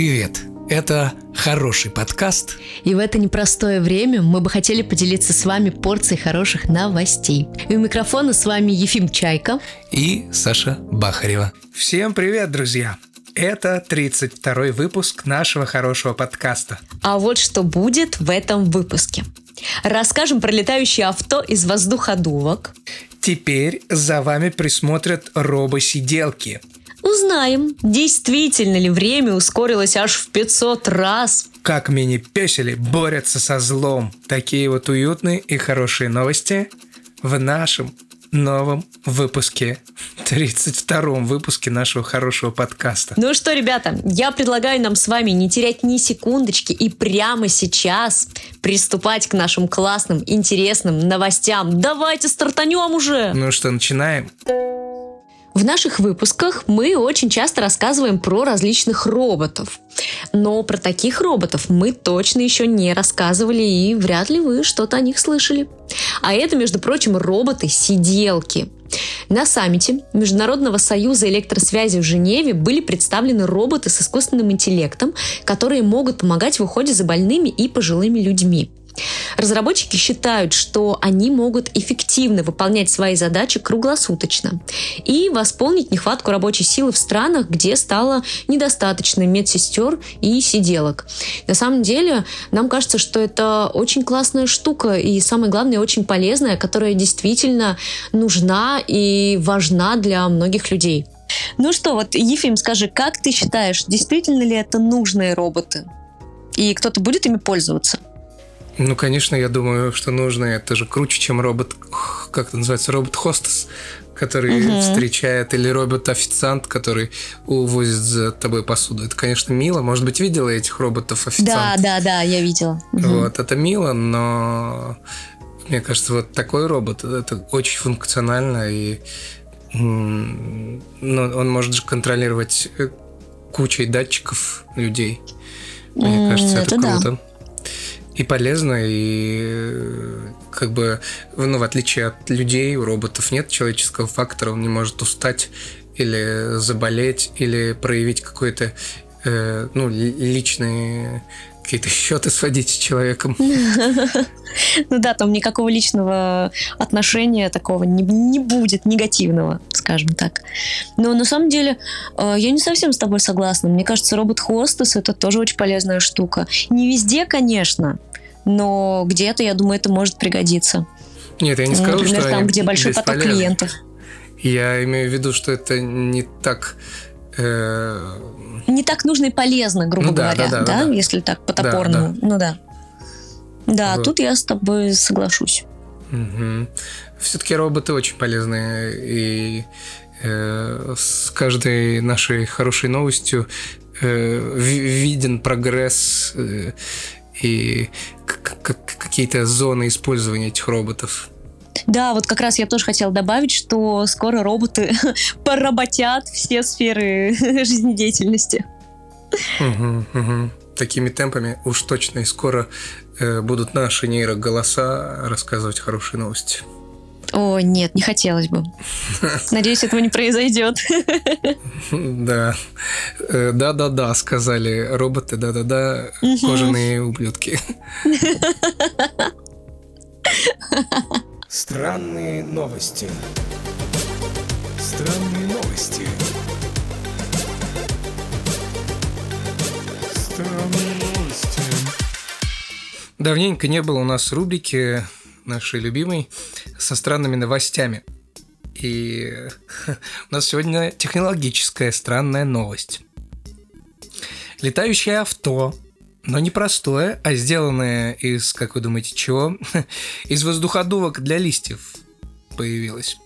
Привет! Это хороший подкаст. И в это непростое время мы бы хотели поделиться с вами порцией хороших новостей. И у микрофона с вами Ефим Чайка. И Саша Бахарева. Всем привет, друзья! Это 32-й выпуск нашего хорошего подкаста. А вот что будет в этом выпуске. Расскажем про летающие авто из воздуходувок. Теперь за вами присмотрят робосиделки. Узнаем, действительно ли время ускорилось аж в 500 раз. Как мини-песели борются со злом. Такие вот уютные и хорошие новости в нашем новом выпуске, 32-м выпуске нашего хорошего подкаста. Ну что, ребята, я предлагаю нам с вами не терять ни секундочки и прямо сейчас приступать к нашим классным, интересным новостям. Давайте стартанем уже! Ну что, начинаем? В наших выпусках мы очень часто рассказываем про различных роботов. Но про таких роботов мы точно еще не рассказывали, и вряд ли вы что-то о них слышали. А это, между прочим, роботы-сиделки. На саммите Международного союза электросвязи в Женеве были представлены роботы с искусственным интеллектом, которые могут помогать в уходе за больными и пожилыми людьми. Разработчики считают, что они могут эффективно выполнять свои задачи круглосуточно и восполнить нехватку рабочей силы в странах, где стало недостаточно медсестер и сиделок. На самом деле, нам кажется, что это очень классная штука и, самое главное, очень полезная, которая действительно нужна и важна для многих людей. Ну что, вот, Ефим, скажи, как ты считаешь, действительно ли это нужные роботы? И кто-то будет ими пользоваться? Ну, конечно, я думаю, что нужно. Это же круче, чем робот, как это называется, робот-хостес, который угу. встречает, или робот-официант, который увозит за тобой посуду. Это, конечно, мило. Может быть, видела этих роботов-официантов? Да, да, да, я видела. Угу. Вот, это мило, но мне кажется, вот такой робот, это очень функционально, и ну, он может же контролировать э, кучей датчиков людей. Мне кажется, это, это круто. Да и полезно, и как бы, ну, в отличие от людей, у роботов нет человеческого фактора, он не может устать или заболеть, или проявить какой-то, э, ну, личные какие-то счеты сводить с человеком. Ну да, там никакого личного отношения такого не, не будет, негативного, скажем так. Но на самом деле э, я не совсем с тобой согласна. Мне кажется, робот-хостес это тоже очень полезная штука. Не везде, конечно, но где-то, я думаю, это может пригодиться. Нет, я не скажу, Например, что там, где большой поток клиентов. Я имею в виду, что это не так... Э... Не так нужно и полезно, грубо ну, говоря, да, да, да, да, если так по-топорному. Ну да. Да, вот. тут я с тобой соглашусь. Угу. Все-таки роботы очень полезные, и э, с каждой нашей хорошей новостью э, виден прогресс э, и какие-то зоны использования этих роботов. Да, вот как раз я тоже хотела добавить, что скоро роботы поработят все сферы жизнедеятельности. Угу, угу. Такими темпами уж точно и скоро э, будут наши нейроголоса рассказывать хорошие новости. О, нет, не хотелось бы. Надеюсь, этого не произойдет. Да. Э, да-да-да, сказали роботы, да-да-да, кожаные ублюдки. Странные новости. Странные новости. Странные новости. Давненько не было у нас рубрики нашей любимой, со странными новостями. И у нас сегодня технологическая странная новость. Летающее авто, но не простое, а сделанное из, как вы думаете, чего? из воздуходувок для листьев появилось.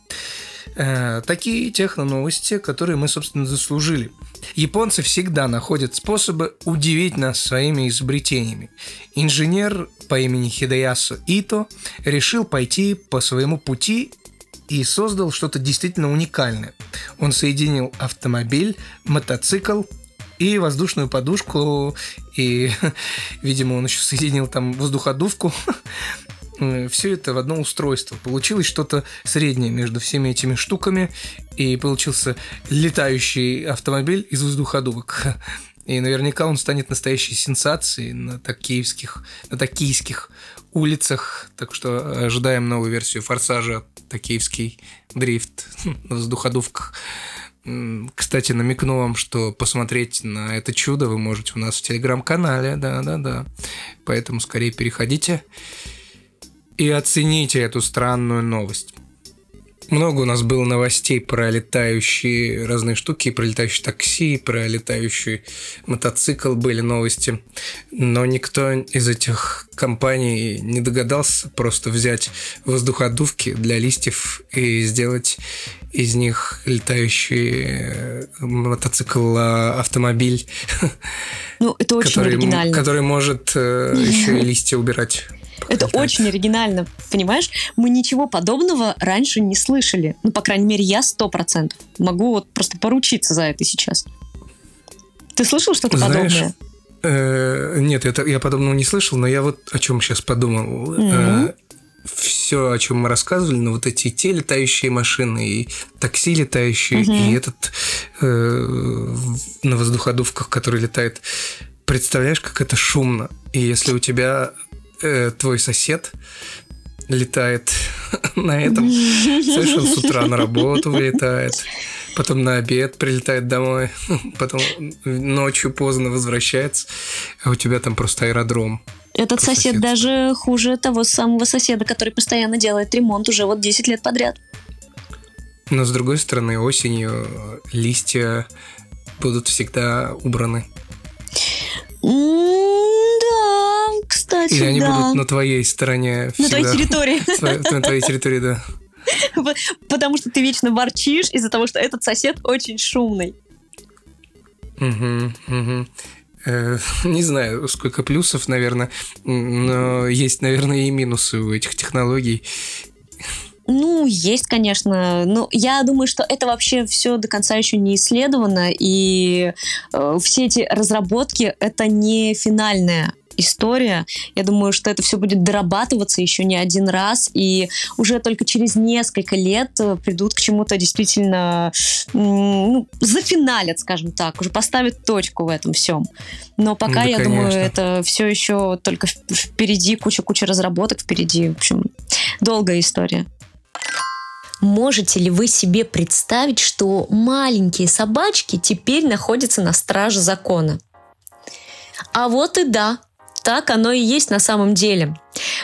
Э, такие техно-новости, которые мы, собственно, заслужили. Японцы всегда находят способы удивить нас своими изобретениями. Инженер по имени Хидеясу Ито решил пойти по своему пути и создал что-то действительно уникальное. Он соединил автомобиль, мотоцикл и воздушную подушку, и, видимо, он еще соединил там воздуходувку. Э, все это в одно устройство. Получилось что-то среднее между всеми этими штуками, и получился летающий автомобиль из воздуходувок. И наверняка он станет настоящей сенсацией на токийских, на токийских улицах. Так что ожидаем новую версию «Форсажа» токийский дрифт на воздуходувках. Кстати, намекну вам, что посмотреть на это чудо вы можете у нас в телеграм-канале, да-да-да. Поэтому скорее переходите и оцените эту странную новость. Много у нас было новостей про летающие разные штуки, про летающие такси, про летающий мотоцикл были новости. Но никто из этих компаний не догадался просто взять воздуходувки для листьев и сделать из них летающий э, мотоцикл, а, автомобиль, Ну, это очень который, оригинально. который может э, еще и листья убирать. Это очень оригинально, понимаешь? Мы ничего подобного раньше не слышали. Ну, по крайней мере, я сто процентов. Могу вот просто поручиться за это сейчас. Ты слышал что-то подобное? Э, Нет, это я подобного не слышал, но я вот о чем сейчас подумал. Мгм. Все, о чем мы рассказывали, ну вот эти те летающие машины, и такси летающие, Мгм. и этот э, на воздуходувках, который летает. Представляешь, как это шумно. И если у тебя э, твой сосед летает на этом, слышишь, он с утра на работу вылетает, потом на обед прилетает домой, потом ночью поздно возвращается, а у тебя там просто аэродром. Этот сосед соседству. даже хуже того самого соседа, который постоянно делает ремонт уже вот 10 лет подряд. Но с другой стороны, осенью листья будут всегда убраны. Да, кстати, Или они да. будут на твоей стороне На твоей всегда. территории. На твоей территории, да. Потому что ты вечно ворчишь из-за того, что этот сосед очень шумный. Мгм. Э, Не знаю, сколько плюсов, наверное, но есть, наверное, и минусы у этих технологий. Ну, есть, конечно. Но я думаю, что это вообще все до конца еще не исследовано, и э, все эти разработки это не финальная история. Я думаю, что это все будет дорабатываться еще не один раз, и уже только через несколько лет э, придут к чему-то действительно ну, зафиналят, скажем так, уже поставят точку в этом всем. Но пока, Да, я думаю, конечно. это все еще только впереди, куча-куча разработок впереди. В общем, долгая история. Можете ли вы себе представить, что маленькие собачки теперь находятся на страже закона? А вот и да, так оно и есть на самом деле.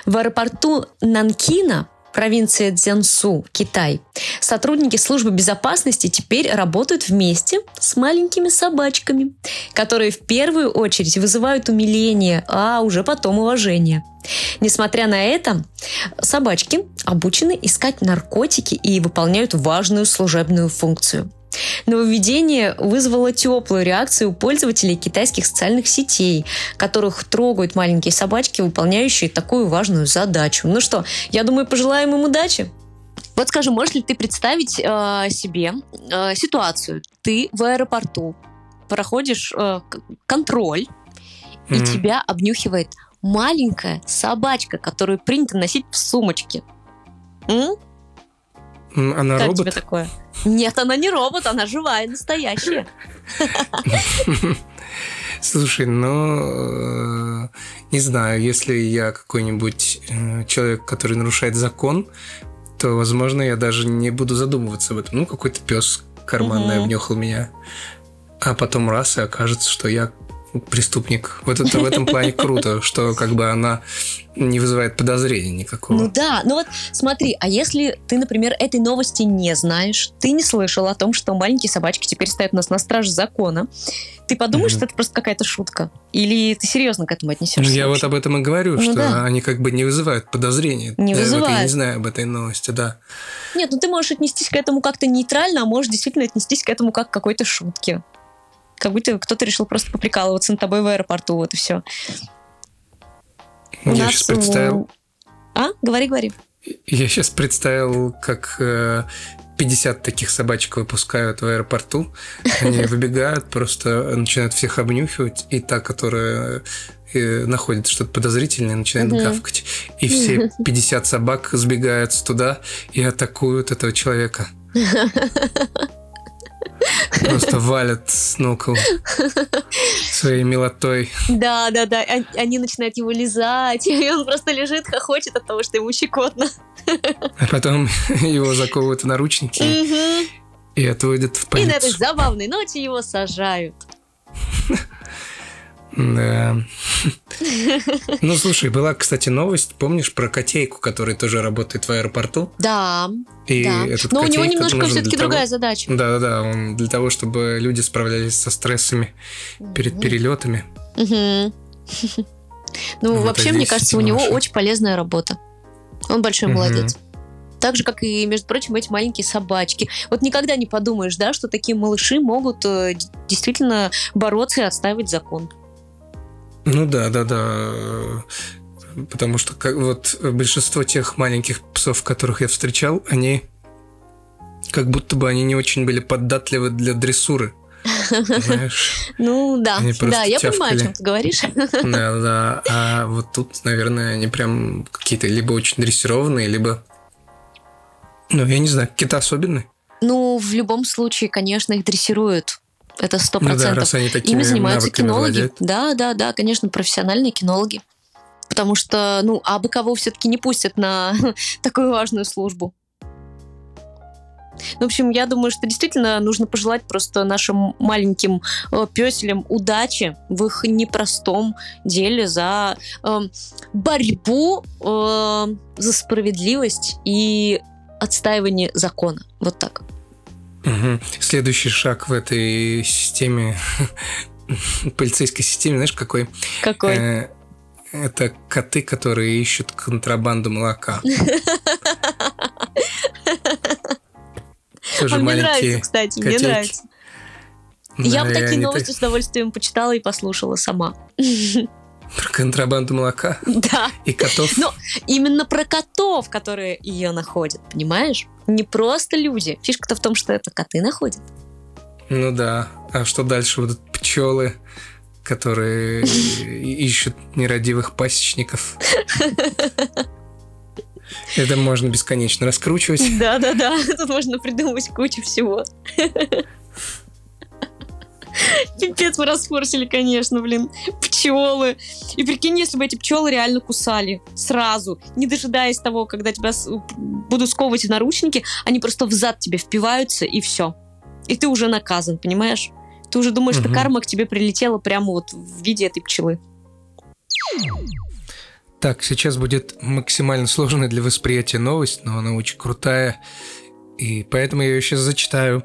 В аэропорту Нанкина, провинция Цзянсу, Китай, сотрудники службы безопасности теперь работают вместе с маленькими собачками, которые в первую очередь вызывают умиление, а уже потом уважение. Несмотря на это, собачки обучены искать наркотики и выполняют важную служебную функцию. Нововведение вызвало теплую реакцию у пользователей китайских социальных сетей, которых трогают маленькие собачки, выполняющие такую важную задачу. Ну что, я думаю, пожелаем им удачи. Вот скажи, можешь ли ты представить э, себе э, ситуацию? Ты в аэропорту проходишь э, контроль, и Мгм. тебя обнюхивает маленькая собачка, которую принято носить в сумочке. М? Она Как робот? тебе такое? Нет, она не робот, она живая, настоящая. Слушай, ну, э, не знаю, если я какой-нибудь э, человек, который нарушает закон, то, возможно, я даже не буду задумываться об этом. Ну, какой-то пес карманный Мгм. обнюхал меня, а потом раз, и окажется, что я преступник. Вот это в этом плане круто, что как бы она не вызывает подозрений никакого. Ну да, ну вот смотри, а если ты, например, этой новости не знаешь, ты не слышал о том, что маленькие собачки теперь стоят у нас на страже закона, ты подумаешь, что это просто какая-то шутка? Или ты серьезно к этому отнесешься? Ну, я вот об этом и говорю, Ну что да. они как бы не вызывают подозрений. Не Я вот и не вызывают. знаю об этой новости, да. Нет, ну ты можешь отнестись к этому как-то нейтрально, а можешь действительно отнестись к этому как к какой-то шутке. Как будто кто-то решил просто поприкалываться над тобой в аэропорту, вот и все. я сейчас представил, А? Говори, говори. Я сейчас представил, как э, 50 таких собачек выпускают в аэропорту. Они выбегают, просто начинают всех обнюхивать, и та, которая э, находит что-то подозрительное, начинает Мгм. гавкать. И все 50 собак сбегаются туда и атакуют этого человека. просто валят с ног своей милотой. Да, да, да. Он- Они начинают его лизать, и он просто лежит, хохочет от того, что ему щекотно. А потом его заковывают в наручники и отводят в И на этой полицию. забавной ноте его сажают. Да. Ну, слушай, была, кстати, новость, помнишь, про котейку, который тоже работает в аэропорту? Да, И да. этот Но у него немножко все-таки того- другая задача. Да-да-да, он для того, чтобы люди справлялись со стрессами перед Мгм. перелетами. Ну, Вот вообще, мне кажется, у него очень полезная работа. Он большой молодец. Так же, как и, между прочим, эти маленькие собачки. Вот никогда не подумаешь, да, что такие малыши могут э, действительно бороться и отстаивать закон. Ну да, да, да. Потому что как, вот большинство тех маленьких псов, которых я встречал, они как будто бы они не очень были податливы для дрессуры. Знаешь? Ну, да, да, я понимаю, о чем ты говоришь. Да, да. А вот тут, наверное, они прям какие-то либо очень дрессированные, либо... Ну, я не знаю, какие-то особенные. Ну, в любом случае, конечно, их дрессируют. Это сто Ну да, процентов. они такими Ими занимаются кинологи. владеют. Да, да, да, конечно, профессиональные кинологи. Потому что, ну, а бы кого все-таки не пустят на такую важную службу. В общем, я думаю, что действительно нужно пожелать просто нашим маленьким э, песелям удачи в их непростом деле за э, борьбу э, за справедливость и отстаивание закона. Вот так. Мгм. Следующий шаг в этой системе, полицейской системе, знаешь, какой? Какой? Э, Это коты, которые ищут контрабанду молока. Тоже а мне нравится, кстати, мне котейки. нравится. Я Да, бы и такие они новости так- с удовольствием почитала и послушала сама. Про контрабанду молока Да, и котов. Ну, именно про котов, которые ее находят, понимаешь? Не просто люди. Фишка-то в том, что это коты находят. Ну да. А что дальше будут пчелы, которые ищут нерадивых пасечников? Это можно бесконечно раскручивать. Да-да-да, тут можно придумать кучу всего. Пипец, мы расфорсили, конечно, блин. Пчелы. И прикинь, если бы эти пчелы реально кусали сразу, не дожидаясь того, когда тебя будут сковывать наручники, они просто в зад тебе впиваются, и все. И ты уже наказан, понимаешь? Ты уже думаешь, что карма к тебе прилетела прямо вот в виде этой пчелы. Так, сейчас будет максимально сложная для восприятия новость, но она очень крутая, и поэтому я ее сейчас зачитаю.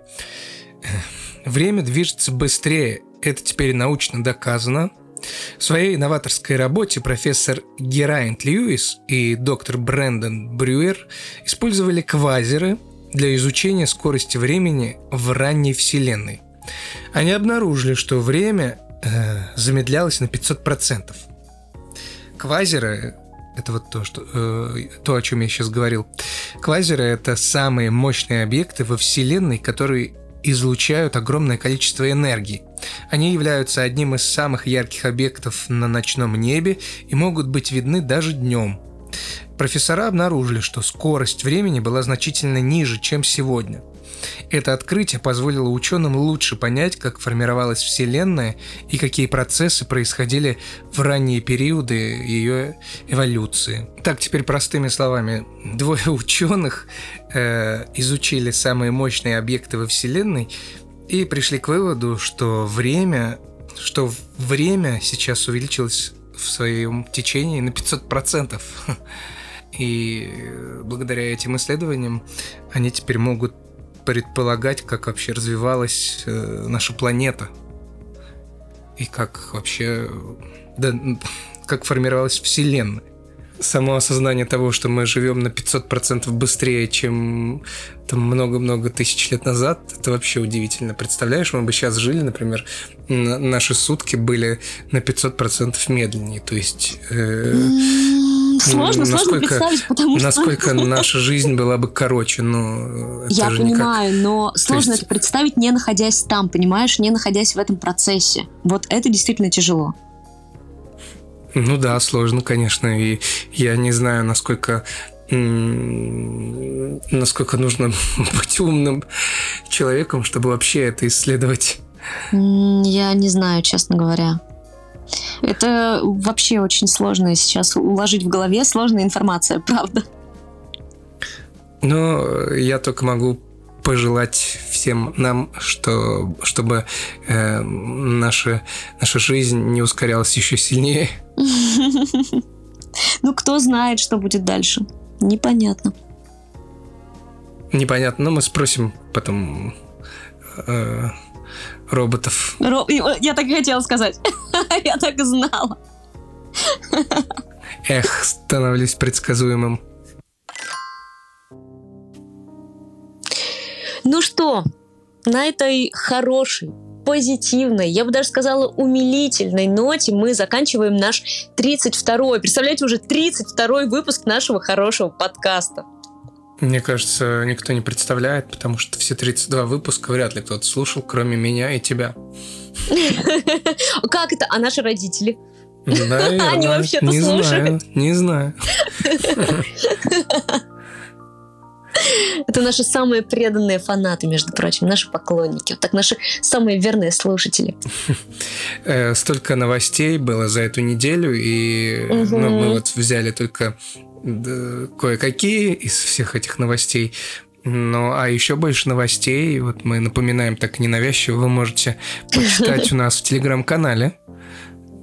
Время движется быстрее, это теперь научно доказано. В своей новаторской работе профессор Герайнт Льюис и доктор Брэндон Брюер использовали квазеры для изучения скорости времени в ранней Вселенной. Они обнаружили, что время э, замедлялось на 500%. Квазеры это вот то, что, э, то, о чем я сейчас говорил. Квазеры — это самые мощные объекты во Вселенной, которые излучают огромное количество энергии. Они являются одним из самых ярких объектов на ночном небе и могут быть видны даже днем. Профессора обнаружили, что скорость времени была значительно ниже, чем сегодня. Это открытие позволило ученым лучше понять, как формировалась Вселенная и какие процессы происходили в ранние периоды ее эволюции. Так, теперь простыми словами. Двое ученых э, изучили самые мощные объекты во Вселенной и пришли к выводу, что время, что время сейчас увеличилось в своем течении на 500%. И э, благодаря этим исследованиям они теперь могут предполагать, как вообще развивалась э, наша планета. И как вообще... Да, как формировалась Вселенная. Само осознание того, что мы живем на 500% быстрее, чем там много-много тысяч лет назад, это вообще удивительно. Представляешь, мы бы сейчас жили, например, н- наши сутки были на 500% медленнее. То есть... э, Сложно, сложно представить, потому что... насколько наша жизнь была бы короче, но Я же никак- понимаю, но сложно есть- это представить, не находясь там, понимаешь, не находясь в этом процессе. Вот это действительно тяжело. Ну да, сложно, конечно, и я не знаю, насколько насколько нужно быть умным человеком, чтобы вообще это исследовать. Я не знаю, честно говоря. Это вообще очень сложно сейчас уложить в голове сложная информация, правда. Но я только могу пожелать всем нам, что, чтобы э, наша, наша жизнь не ускорялась еще сильнее. Ну, кто знает, что будет дальше. Непонятно. Непонятно, но мы спросим потом э, роботов. Ро- э, Я так и хотела сказать. Я так и знала. Эх, становлюсь предсказуемым. Ну что, на этой хорошей, позитивной, я бы даже сказала умилительной ноте мы заканчиваем наш 32-й, представляете, уже 32-й выпуск нашего хорошего подкаста. Мне кажется, никто не представляет, потому что все 32 выпуска вряд ли кто-то слушал, кроме меня и тебя. Как это? А наши родители? Наверное, Они вообще-то не знаю, слушают. не знаю. Это наши самые преданные фанаты, между прочим, наши поклонники. Вот так наши самые верные слушатели. Э, Столько новостей было за эту неделю, и ну, мы вот взяли только кое-какие из всех этих новостей. Ну, а еще больше новостей, вот мы напоминаем так ненавязчиво, вы можете почитать у нас в телеграм-канале.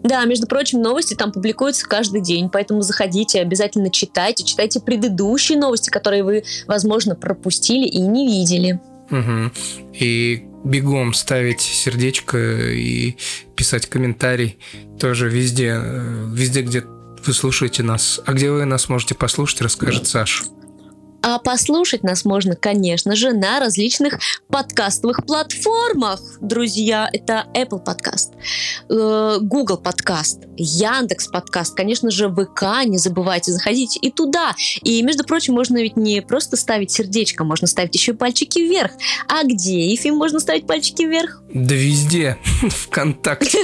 Да, между прочим, новости там публикуются каждый день, поэтому заходите, обязательно читайте, читайте предыдущие новости, которые вы, возможно, пропустили и не видели. Мгм. И бегом ставить сердечко и писать комментарий тоже везде, э, везде, где вы слушаете нас. А где вы нас можете послушать, расскажет Саша. А послушать нас можно, конечно же, на различных подкастовых платформах, друзья. Это Apple подкаст, э, Google подкаст, Яндекс подкаст, конечно же, ВК, не забывайте, заходите и туда. И, между прочим, можно ведь не просто ставить сердечко, можно ставить еще и пальчики вверх. А где, Ефим, можно ставить пальчики вверх? Да везде, ВКонтакте.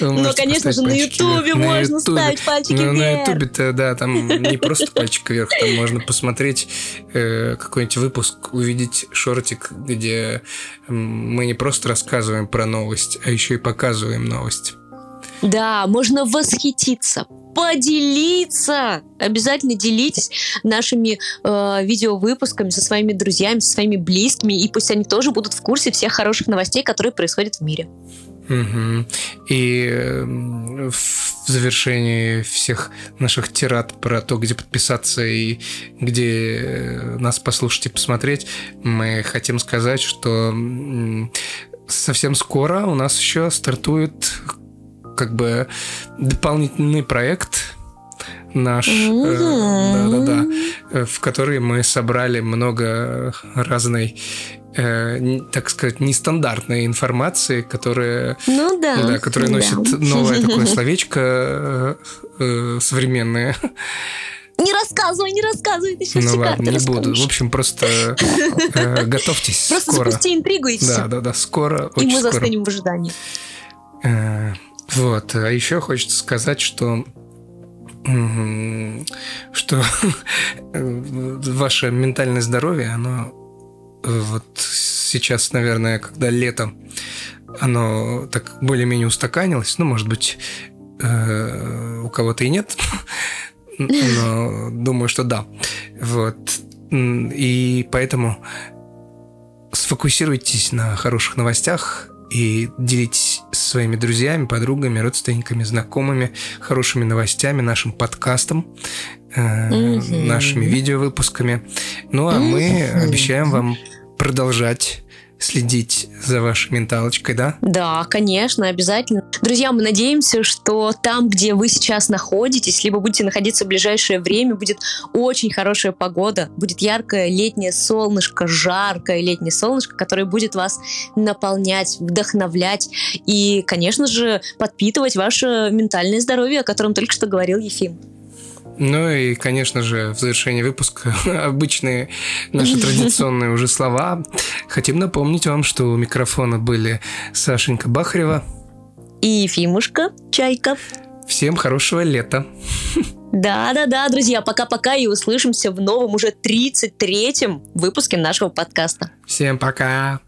Ну, конечно же, на Ютубе. На можно ставить пальчики Ну, на вверх. Ютубе-то, да, там не просто пальчик вверх, там можно посмотреть э, какой-нибудь выпуск, увидеть шортик, где мы не просто рассказываем про новость, а еще и показываем новость. Да, можно восхититься, поделиться. Обязательно делитесь нашими э, видеовыпусками со своими друзьями, со своими близкими, и пусть они тоже будут в курсе всех хороших новостей, которые происходят в мире. Мгм. И эм, в завершении всех наших тират про то, где подписаться и где э, нас послушать и посмотреть, мы хотим сказать, что совсем скоро у нас еще стартует как бы дополнительный проект наш, э, да-да-да, э, в который мы собрали много разной, э, так сказать, нестандартной информации, которая Ну да. да, который да. носит новое такое словечко э, э, современное. Не рассказывай, не рассказывай, ты сейчас Ну ладно, не буду. В расскажешь. общем, просто э, готовьтесь Просто скоро. запусти интригу и все. Да, да, да, скоро, и мы скоро. застынем в ожидании. Э, Вот, а еще хочется сказать, что что ваше ментальное здоровье, оно вот сейчас, наверное, когда лето, оно так более-менее устаканилось, ну, может быть, э, у кого-то и нет, но думаю, что да. Вот. И поэтому сфокусируйтесь на хороших новостях и делитесь своими друзьями, подругами, родственниками, знакомыми хорошими новостями, нашим подкастом, Мгм. нашими видеовыпусками. Ну а мы обещаем вам продолжать следить за вашей менталочкой, да? Да, конечно, обязательно. Друзья, мы надеемся, что там, где вы сейчас находитесь, либо будете находиться в ближайшее время, будет очень хорошая погода, будет яркое летнее солнышко, жаркое летнее солнышко, которое будет вас наполнять, вдохновлять и, конечно же, подпитывать ваше ментальное здоровье, о котором только что говорил Ефим. Ну и, конечно же, в завершении выпуска обычные наши традиционные уже слова. Хотим напомнить вам, что у микрофона были Сашенька Бахарева. И Ефимушка, чайка. Всем хорошего лета. Да-да-да, друзья, пока-пока и услышимся в новом уже 33-м выпуске нашего подкаста. Всем пока.